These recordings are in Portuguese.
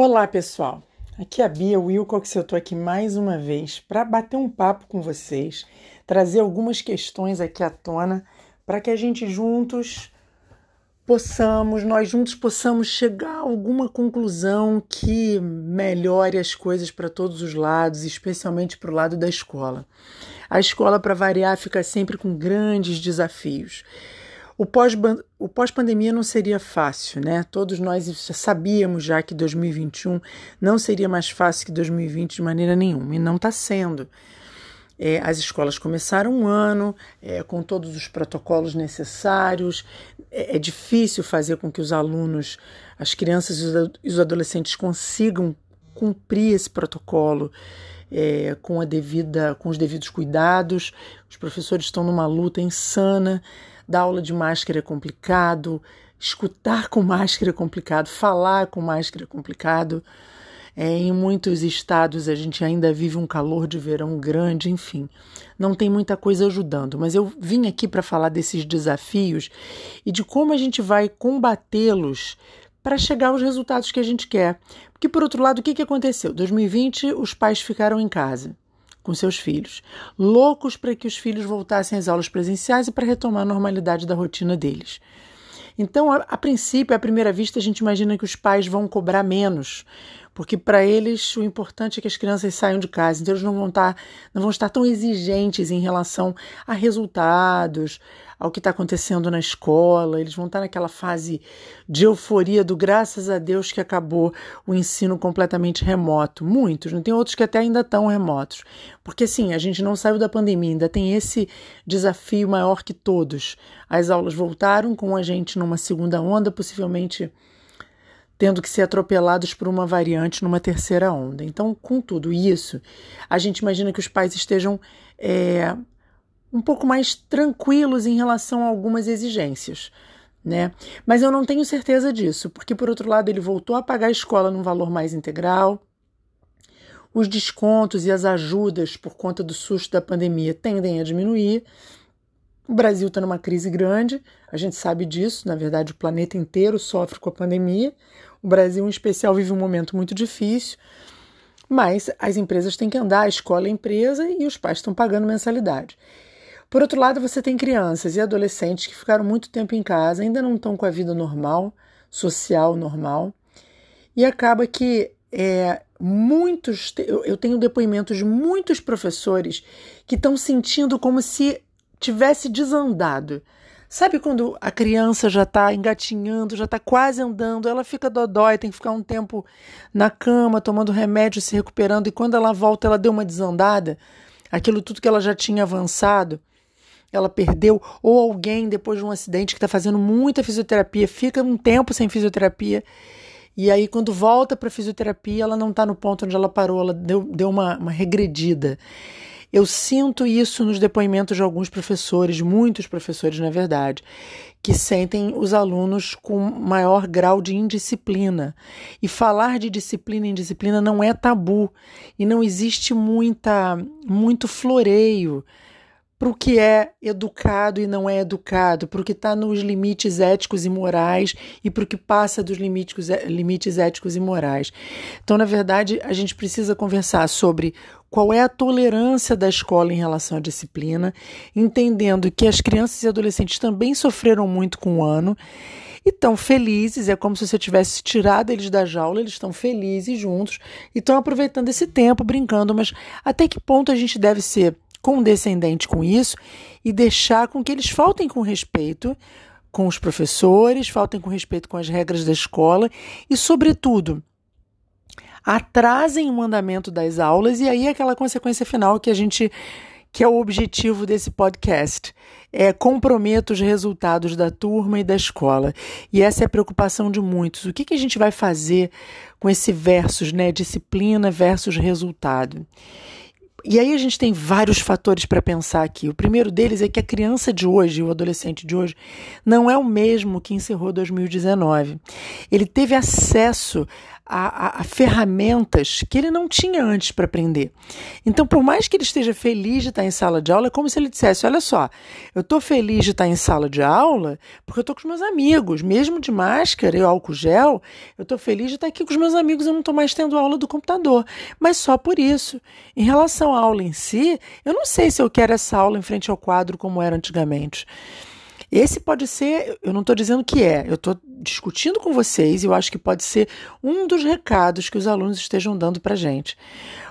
Olá, pessoal. Aqui é a Bia Wilcox, eu estou aqui mais uma vez para bater um papo com vocês, trazer algumas questões aqui à tona para que a gente juntos possamos, nós juntos possamos chegar a alguma conclusão que melhore as coisas para todos os lados, especialmente para o lado da escola. A escola, para variar, fica sempre com grandes desafios. O pós-pandemia não seria fácil, né? Todos nós sabíamos já que 2021 não seria mais fácil que 2020 de maneira nenhuma, e não está sendo. É, as escolas começaram um ano é, com todos os protocolos necessários. É, é, difícil fazer com que os alunos, as crianças e os adolescentes consigam cumprir esse protocolo é, com a devida, com os devidos cuidados. Os professores estão numa luta insana. Dar aula de máscara é complicado, escutar com máscara é complicado, falar com máscara é complicado. É, em muitos estados a gente ainda vive um calor de verão grande, enfim, não tem muita coisa ajudando. Mas eu vim aqui para falar desses desafios e de como a gente vai combatê-los para chegar aos resultados que a gente quer. Porque, por outro lado, o que, que aconteceu? 2020, os pais ficaram em casa com seus filhos, loucos para que os filhos voltassem às aulas presenciais e para retomar a normalidade da rotina deles. Então, a, a, princípio, à primeira vista, a gente imagina que os pais vão cobrar menos, porque para eles o importante é que as crianças saiam de casa, então eles não vão estar, não vão estar tão exigentes em relação a resultados, ao que está acontecendo na escola, eles vão estar naquela fase de euforia do graças a Deus que acabou o ensino completamente remoto. Muitos, não tem outros que até ainda estão remotos. Porque sim, a gente não saiu da pandemia, ainda tem esse desafio maior que todos. As aulas voltaram com a gente numa segunda onda, possivelmente tendo que ser atropelados por uma variante numa terceira onda. Então, com tudo isso, a gente imagina que os pais estejam é, um pouco mais tranquilos em relação a algumas exigências. Né? Mas eu não tenho certeza disso, porque por outro lado ele voltou a pagar a escola num valor mais integral. Os descontos e as ajudas por conta do susto da pandemia tendem a diminuir. O Brasil está numa crise grande, a gente sabe disso, na verdade, o planeta inteiro sofre com a pandemia. O Brasil, em especial, vive um momento muito difícil, mas as empresas têm que andar, a escola é empresa e os pais estão pagando mensalidade. Por outro lado, você tem crianças e adolescentes que ficaram muito tempo em casa, ainda não estão com a vida normal, social normal, e acaba que é, muitos, eu tenho depoimentos de muitos professores que estão sentindo como se tivesse desandado. Sabe quando a criança já está engatinhando, já está quase andando, ela fica dodói, tem que ficar um tempo na cama, tomando remédio, se recuperando, e quando ela volta, ela deu uma desandada, aquilo tudo que ela já tinha avançado, ela perdeu, ou alguém depois de um acidente que está fazendo muita fisioterapia, fica um tempo sem fisioterapia, e aí quando volta para fisioterapia, ela não está no ponto onde ela parou, ela deu, deu uma, uma regredida. Eu sinto isso nos depoimentos de alguns professores, muitos professores, na verdade, que sentem os alunos com maior grau de indisciplina. E falar de disciplina e indisciplina não é tabu e não existe muita muito floreio para o que é educado e não é educado, para o que está nos limites éticos e morais e para o que passa dos limites, limites éticos e morais. Então, na verdade, a gente precisa conversar sobre qual é a tolerância da escola em relação à disciplina, entendendo que as crianças e adolescentes também sofreram muito com o ano e estão felizes, é como se você tivesse tirado eles da jaula, eles estão felizes juntos e estão aproveitando esse tempo, brincando, mas até que ponto a gente deve ser condescendente com isso e deixar com que eles faltem com respeito com os professores, faltem com respeito com as regras da escola e, sobretudo, atrasem o andamento das aulas e aí aquela consequência final que a gente que é o objetivo desse podcast. É comprometa os resultados da turma e da escola. E essa é a preocupação de muitos. O que, que a gente vai fazer com esse versus, né? Disciplina versus resultado. E aí a gente tem vários fatores para pensar aqui. O primeiro deles é que a criança de hoje, o adolescente de hoje, não é o mesmo que encerrou 2019. Ele teve acesso a, a, a ferramentas que ele não tinha antes para aprender. Então, por mais que ele esteja feliz de estar em sala de aula, é como se ele dissesse: Olha só, eu estou feliz de estar em sala de aula porque eu estou com os meus amigos, mesmo de máscara e álcool gel, eu estou feliz de estar aqui com os meus amigos, eu não estou mais tendo aula do computador. Mas só por isso. Em relação à aula em si, eu não sei se eu quero essa aula em frente ao quadro como era antigamente. Esse pode ser, eu não estou dizendo que é, eu estou discutindo com vocês e eu acho que pode ser um dos recados que os alunos estejam dando para gente.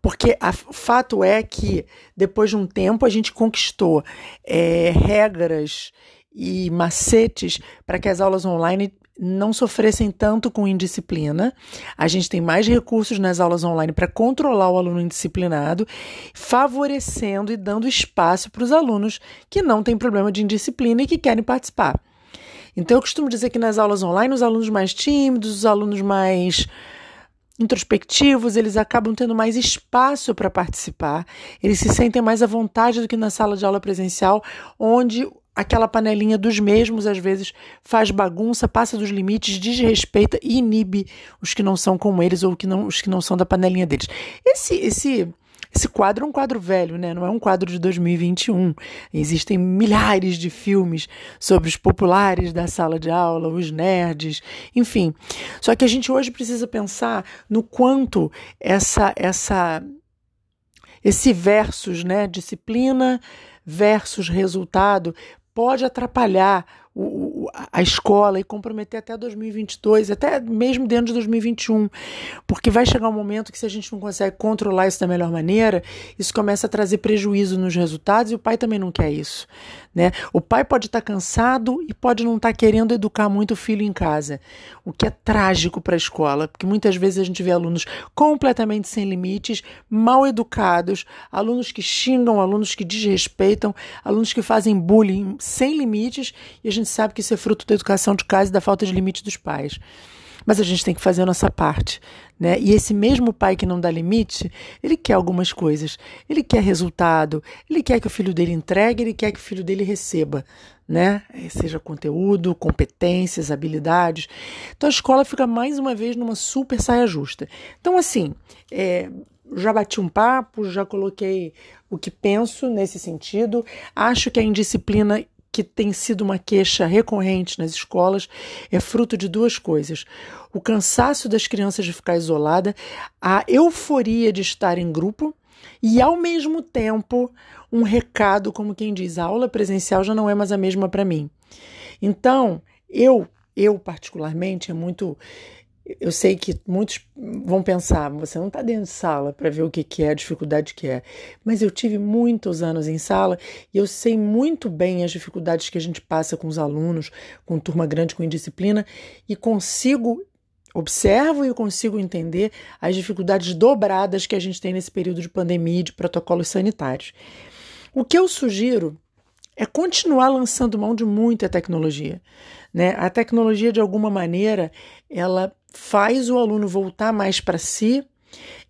Porque o fato é que, depois de um tempo, a gente conquistou é, regras e macetes para que as aulas online não sofressem tanto com indisciplina. A gente tem mais recursos nas aulas online para controlar o aluno indisciplinado, favorecendo e dando espaço para os alunos que não têm problema de indisciplina e que querem participar. Então, eu costumo dizer que nas aulas online, os alunos mais tímidos, os alunos mais introspectivos, eles acabam tendo mais espaço para participar, eles se sentem mais à vontade do que na sala de aula presencial, onde aquela panelinha dos mesmos, às vezes, faz bagunça, passa dos limites, desrespeita e inibe os que não são como eles ou que não, os que não são da panelinha deles. Esse, esse, esse quadro é um quadro velho, né? Não é um quadro de 2021. Existem milhares de filmes sobre os populares da sala de aula, os nerds, enfim. Só que a gente hoje precisa pensar no quanto essa essa esse versus, né, disciplina versus resultado pode atrapalhar o, a escola e comprometer até 2022, até mesmo dentro de 2021, porque vai chegar um momento que se a gente não consegue controlar isso da melhor maneira, isso começa a trazer prejuízo nos resultados e o pai também não quer isso, né? O pai pode estar cansado e pode não estar querendo educar muito o filho em casa, o que é trágico para a escola, porque muitas vezes a gente vê alunos completamente sem limites, mal educados, alunos que xingam, alunos que desrespeitam, alunos que fazem bullying sem limites e a gente sabe que isso é fruto da educação de casa e da falta de limite dos pais. Mas a gente tem que fazer a nossa parte, né? E esse mesmo pai que não dá limite, ele quer algumas coisas. Ele quer resultado, ele quer que o filho dele entregue, ele quer que o filho dele receba, né? Seja conteúdo, competências, habilidades. Então a escola fica mais uma vez numa super saia justa. Então, assim, é, já bati um papo, já coloquei o que penso nesse sentido. Acho que a indisciplina que tem sido uma queixa recorrente nas escolas é fruto de duas coisas: o cansaço das crianças de ficar isolada, a euforia de estar em grupo e, ao mesmo tempo, um recado, como quem diz, a aula presencial já não é mais a mesma para mim. Então, eu, eu particularmente, é muito eu sei que muitos vão pensar, você não está dentro de sala para ver o que, que é a dificuldade que é. Mas eu tive muitos anos em sala e eu sei muito bem as dificuldades que a gente passa com os alunos, com turma grande, com indisciplina, e consigo, observo e consigo entender as dificuldades dobradas que a gente tem nesse período de pandemia e de protocolos sanitários. O que eu sugiro é continuar lançando mão de muita tecnologia. Né? A tecnologia, de alguma maneira, ela faz o aluno voltar mais para si,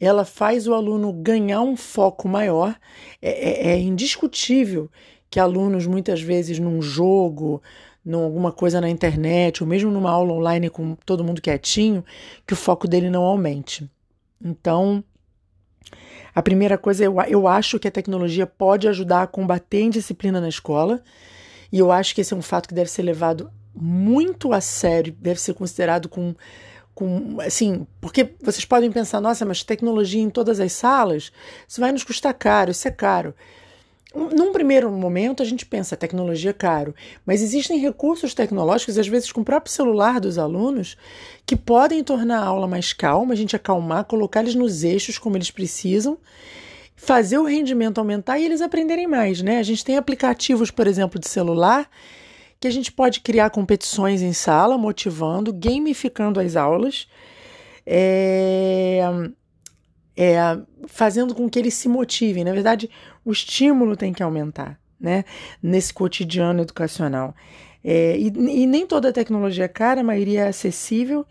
ela faz o aluno ganhar um foco maior. É, é, é, indiscutível que alunos, muitas vezes, num jogo, num alguma coisa na internet, ou mesmo numa aula online com todo mundo quietinho, que o foco dele não aumente. Então, a primeira coisa, eu, eu acho que a tecnologia pode ajudar a combater a indisciplina na escola, e eu acho que esse é um fato que deve ser levado muito a sério, deve ser considerado com com, assim, porque vocês podem pensar, nossa, mas tecnologia em todas as salas, isso vai nos custar caro, isso é caro. Num primeiro momento, a gente pensa, tecnologia é caro, mas existem recursos tecnológicos, às vezes com o próprio celular dos alunos, que podem tornar a aula mais calma, a gente acalmar, colocar eles nos eixos como eles precisam, fazer o rendimento aumentar e eles aprenderem mais, né? A gente tem aplicativos, por exemplo, de celular que a gente pode criar competições em sala, motivando, gamificando as aulas, é, é, fazendo com que eles se motivem. Na verdade, o estímulo tem que aumentar né, nesse cotidiano educacional. É, e, e nem toda tecnologia é cara, a maioria é acessível,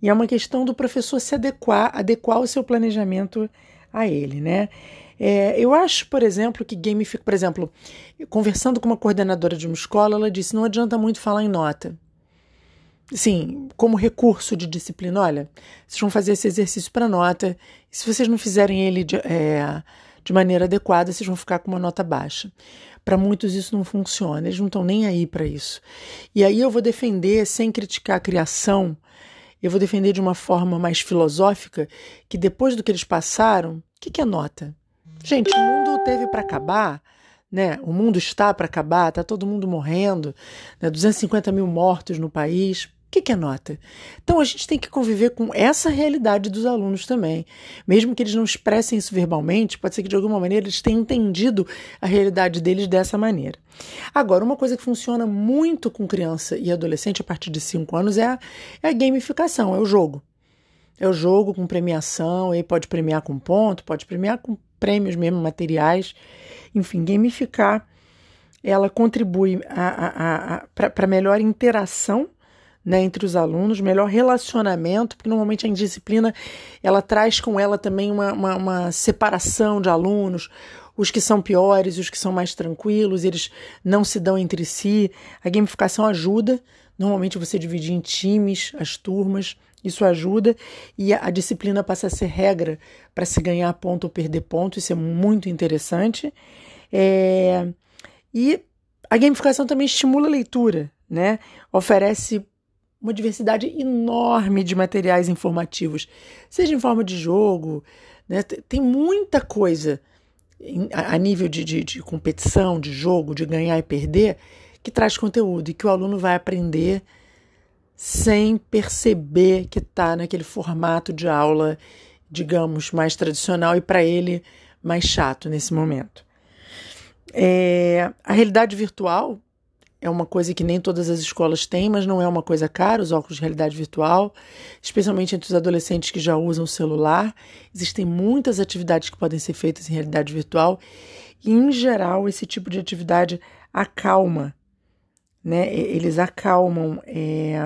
e é uma questão do professor se adequar, adequar o seu planejamento a ele, né? É, eu acho, por exemplo, que gamifica, por exemplo, conversando com uma coordenadora de uma escola, ela disse: não adianta muito falar em nota. Sim, como recurso de disciplina, olha, vocês vão fazer esse exercício para nota, e se vocês não fizerem ele de, é, de maneira adequada, vocês vão ficar com uma nota baixa. Para muitos isso não funciona, eles não estão nem aí para isso. E aí eu vou defender, sem criticar a criação, eu vou defender de uma forma mais filosófica que depois do que eles passaram, o que, que é nota? Gente, o mundo teve para acabar, né? O mundo está para acabar, está todo mundo morrendo, né? 250 mil mortos no país. O que, que é nota? Então a gente tem que conviver com essa realidade dos alunos também. Mesmo que eles não expressem isso verbalmente, pode ser que de alguma maneira eles tenham entendido a realidade deles dessa maneira. Agora, uma coisa que funciona muito com criança e adolescente a partir de 5 anos é a, é a gamificação, é o jogo. É o jogo com premiação, aí pode premiar com ponto, pode premiar com prêmios mesmo, materiais. Enfim, gamificar, ela contribui para melhor interação né, entre os alunos, melhor relacionamento, porque normalmente a indisciplina ela traz com ela também uma, uma, uma separação de alunos, os que são piores, os que são mais tranquilos, eles não se dão entre si. A gamificação ajuda, normalmente você dividir em times as turmas, isso ajuda e a, disciplina passa a ser regra para se ganhar ponto ou perder ponto, isso é muito interessante. É, e a gamificação também estimula a leitura, né? Oferece uma diversidade enorme de materiais informativos, seja em forma de jogo, né? tem muita coisa a nível de, de, de, competição, de jogo, de ganhar e perder, que traz conteúdo e que o aluno vai aprender sem perceber que está naquele formato de aula, digamos, mais tradicional e para ele mais chato nesse momento. É, a realidade virtual é uma coisa que nem todas as escolas têm, mas não é uma coisa cara, os óculos de realidade virtual, especialmente entre os adolescentes que já usam o celular. Existem muitas atividades que podem ser feitas em realidade virtual e, em geral, esse tipo de atividade acalma, né? Eles acalmam. É...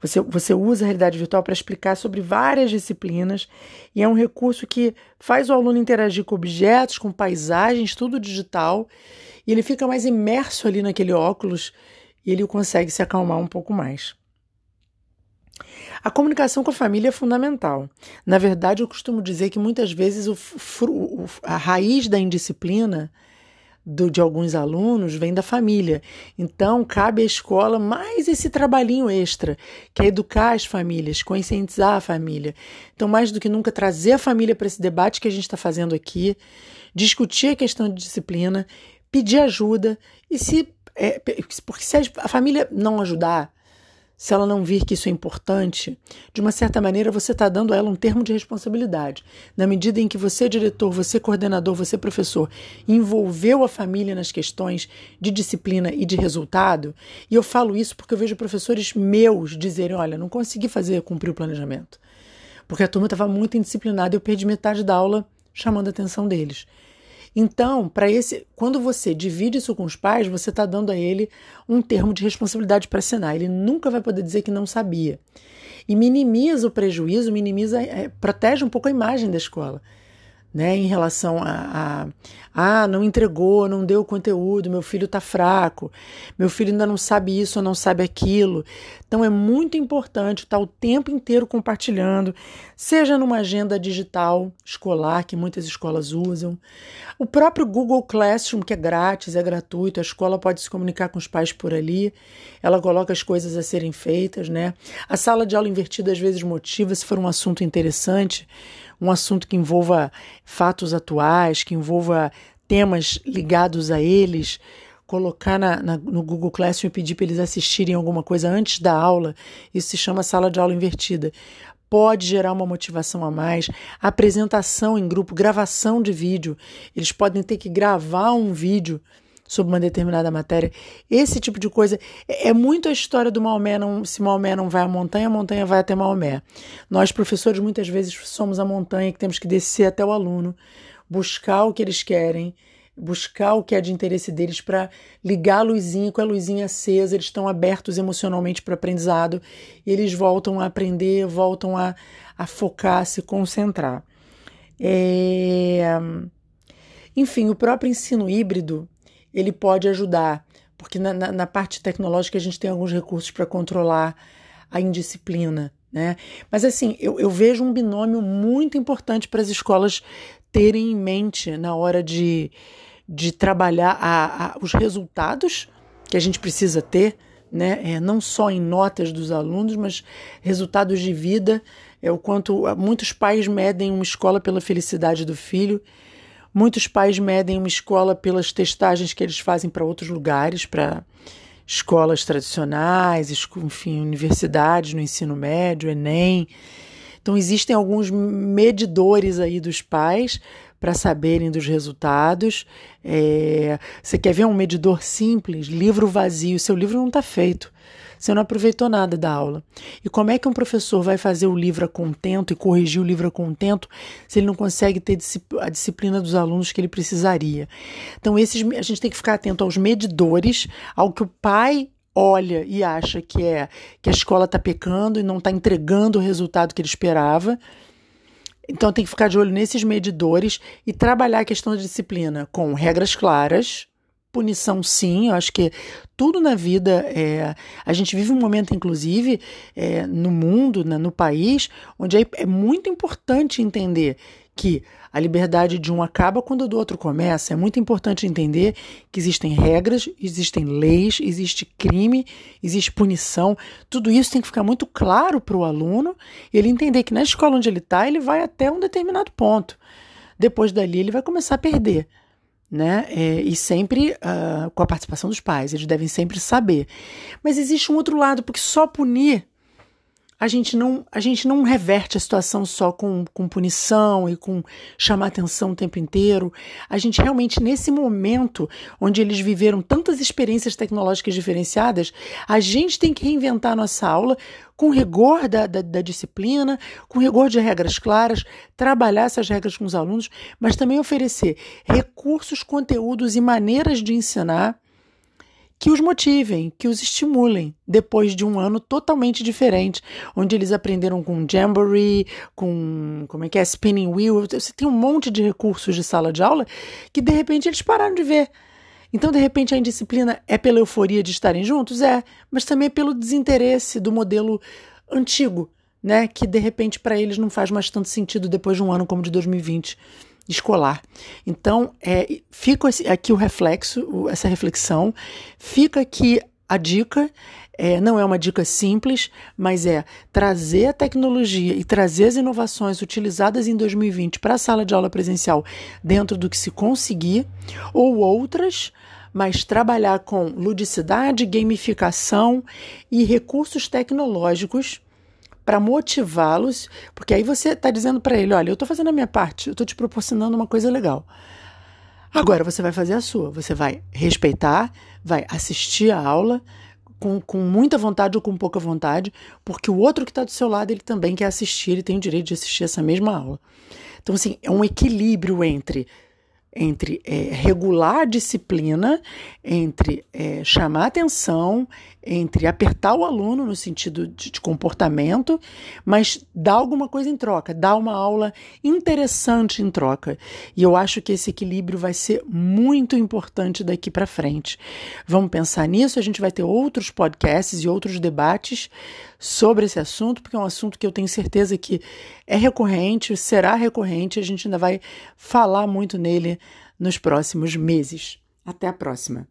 Você, você usa a realidade virtual para explicar sobre várias disciplinas e é um recurso que faz o aluno interagir com objetos, com paisagens, tudo digital e ele fica mais imerso ali naquele óculos e ele consegue se acalmar um pouco mais. A comunicação com a família é fundamental. Na verdade, eu costumo dizer que muitas vezes o, a raiz da indisciplina do, de alguns alunos vem da família. Então, cabe à escola mais esse trabalhinho extra, que é educar as famílias, conscientizar a família. Então, mais do que nunca, trazer a família para esse debate que a gente está fazendo aqui, discutir a questão de disciplina pedir ajuda e se é, porque se a família não ajudar, se ela não vir que isso é importante, de uma certa maneira você está dando a ela um termo de responsabilidade. Na medida em que você, diretor, você, coordenador, você, professor, envolveu a família nas questões de disciplina e de resultado, e eu falo isso porque eu vejo professores meus dizerem: olha, não consegui fazer cumprir o planejamento, porque a turma estava muito indisciplinada e eu perdi metade da aula chamando a atenção deles. Então, para esse, quando você divide isso com os pais, você está dando a ele um termo de responsabilidade para assinar. Ele nunca vai poder dizer que não sabia. E minimiza o prejuízo, minimiza, é, protege um pouco a imagem da escola né, em relação a, a ah, não entregou, não deu conteúdo, meu filho está fraco, meu filho ainda não sabe isso ou não sabe aquilo. Então é muito importante estar o tempo inteiro compartilhando, seja numa agenda digital escolar, que muitas escolas usam, o próprio Google Classroom, que é grátis, é gratuito, a escola pode se comunicar com os pais por ali, ela coloca as coisas a serem feitas, né? A sala de aula invertida às vezes motiva, se for um assunto interessante um assunto que envolva fatos atuais, que envolva temas ligados a eles, colocar na, na, no Google Classroom e pedir para eles assistirem alguma coisa antes da aula. Isso se chama sala de aula invertida. Pode gerar uma motivação a mais. Apresentação em grupo, gravação de vídeo. Eles podem ter que gravar um vídeo sobre uma determinada matéria. Esse tipo de coisa é, é muito a história do Maomé. Não, se Maomé não vai à montanha, a montanha vai até Maomé. Nós, professores, muitas vezes somos a montanha que temos que descer até o aluno, buscar o que eles querem, buscar o que é de interesse deles para ligar a luzinha com a luzinha acesa. Eles estão abertos emocionalmente para o aprendizado e eles voltam a aprender, voltam a, a focar, se concentrar. É... Enfim, o próprio ensino híbrido ele pode ajudar, porque na, na, na parte tecnológica a gente tem alguns recursos para controlar a indisciplina. Né? Mas assim, eu, eu vejo um binômio muito importante para as escolas terem em mente na hora de, de trabalhar a, a, os resultados que a gente precisa ter, né? É, não só em notas dos alunos, mas resultados de vida. É o quanto muitos pais medem uma escola pela felicidade do filho, muitos pais medem uma escola pelas testagens que eles fazem para outros lugares, para escolas tradicionais, enfim, universidades no ensino médio, Enem. Então, existem alguns medidores aí dos pais para saberem dos resultados. É, você quer ver um medidor simples? Livro vazio. Seu livro não está feito. Você não aproveitou nada da aula. E como é que um professor vai fazer o livro a contento e corrigir o livro a contento se ele não consegue ter a disciplina dos alunos que ele precisaria? Então, esses, a gente tem que ficar atento aos medidores, ao que o pai olha e acha que é que a escola está pecando e não está entregando o resultado que ele esperava. Então tem que ficar de olho nesses medidores e trabalhar a questão da disciplina com regras claras, punição sim, eu acho que tudo na vida é. A gente vive um momento, inclusive, é, no mundo, né, no país, onde é, é muito importante entender que a liberdade de um acaba quando o do outro começa. É muito importante entender que existem regras, existem leis, existe crime, existe punição. Tudo isso tem que ficar muito claro para o aluno, ele entender que na escola onde ele está, ele vai até um determinado ponto. Depois dali, ele vai começar a perder né? É, e sempre uh, com a participação dos pais, eles devem sempre saber. Mas existe um outro lado, porque só punir a gente não a gente não reverte a situação só com, com punição e com chamar atenção o tempo inteiro. A gente realmente, nesse momento onde eles viveram tantas experiências tecnológicas diferenciadas, a gente tem que reinventar a nossa aula com rigor da, da, da disciplina, com rigor de regras claras, trabalhar essas regras com os alunos, mas também oferecer recursos, conteúdos e maneiras de ensinar que os motivem, que os estimulem, depois de um ano totalmente diferente, onde eles aprenderam com Jamboree, com como é que é, Spinning Wheel, você tem um monte de recursos de sala de aula que de repente eles pararam de ver. Então, de repente, a indisciplina é pela euforia de estarem juntos? É, mas também é pelo desinteresse do modelo antigo, né? Que de repente para eles não faz mais tanto sentido depois de um ano como de 2020 escolar. Então, é, fica aqui o reflexo, essa reflexão, fica aqui a dica. É, não é uma dica simples, mas é trazer a tecnologia e trazer as inovações utilizadas em 2020 para a sala de aula presencial dentro do que se conseguir, ou outras, mas trabalhar com ludicidade, gamificação e recursos tecnológicos para motivá-los, porque aí você está dizendo para ele: olha, eu estou fazendo a minha parte, eu estou te proporcionando uma coisa legal. Agora você vai fazer a sua, você vai respeitar, vai assistir a aula com, com muita vontade ou com pouca vontade, porque o outro que está do seu lado ele também quer assistir, ele tem o direito de assistir essa mesma aula. Então, assim, é um equilíbrio entre entre é, regular a disciplina, entre é, chamar atenção, entre apertar o aluno no sentido de, de, comportamento, mas dar alguma coisa em troca, dar uma aula interessante em troca. E eu acho que esse equilíbrio vai ser muito importante daqui para frente. Vamos pensar nisso, a gente vai ter outros podcasts e outros debates sobre esse assunto, porque é um assunto que eu tenho certeza que é recorrente, será recorrente, a gente ainda vai falar muito nele nos próximos meses. Até a próxima!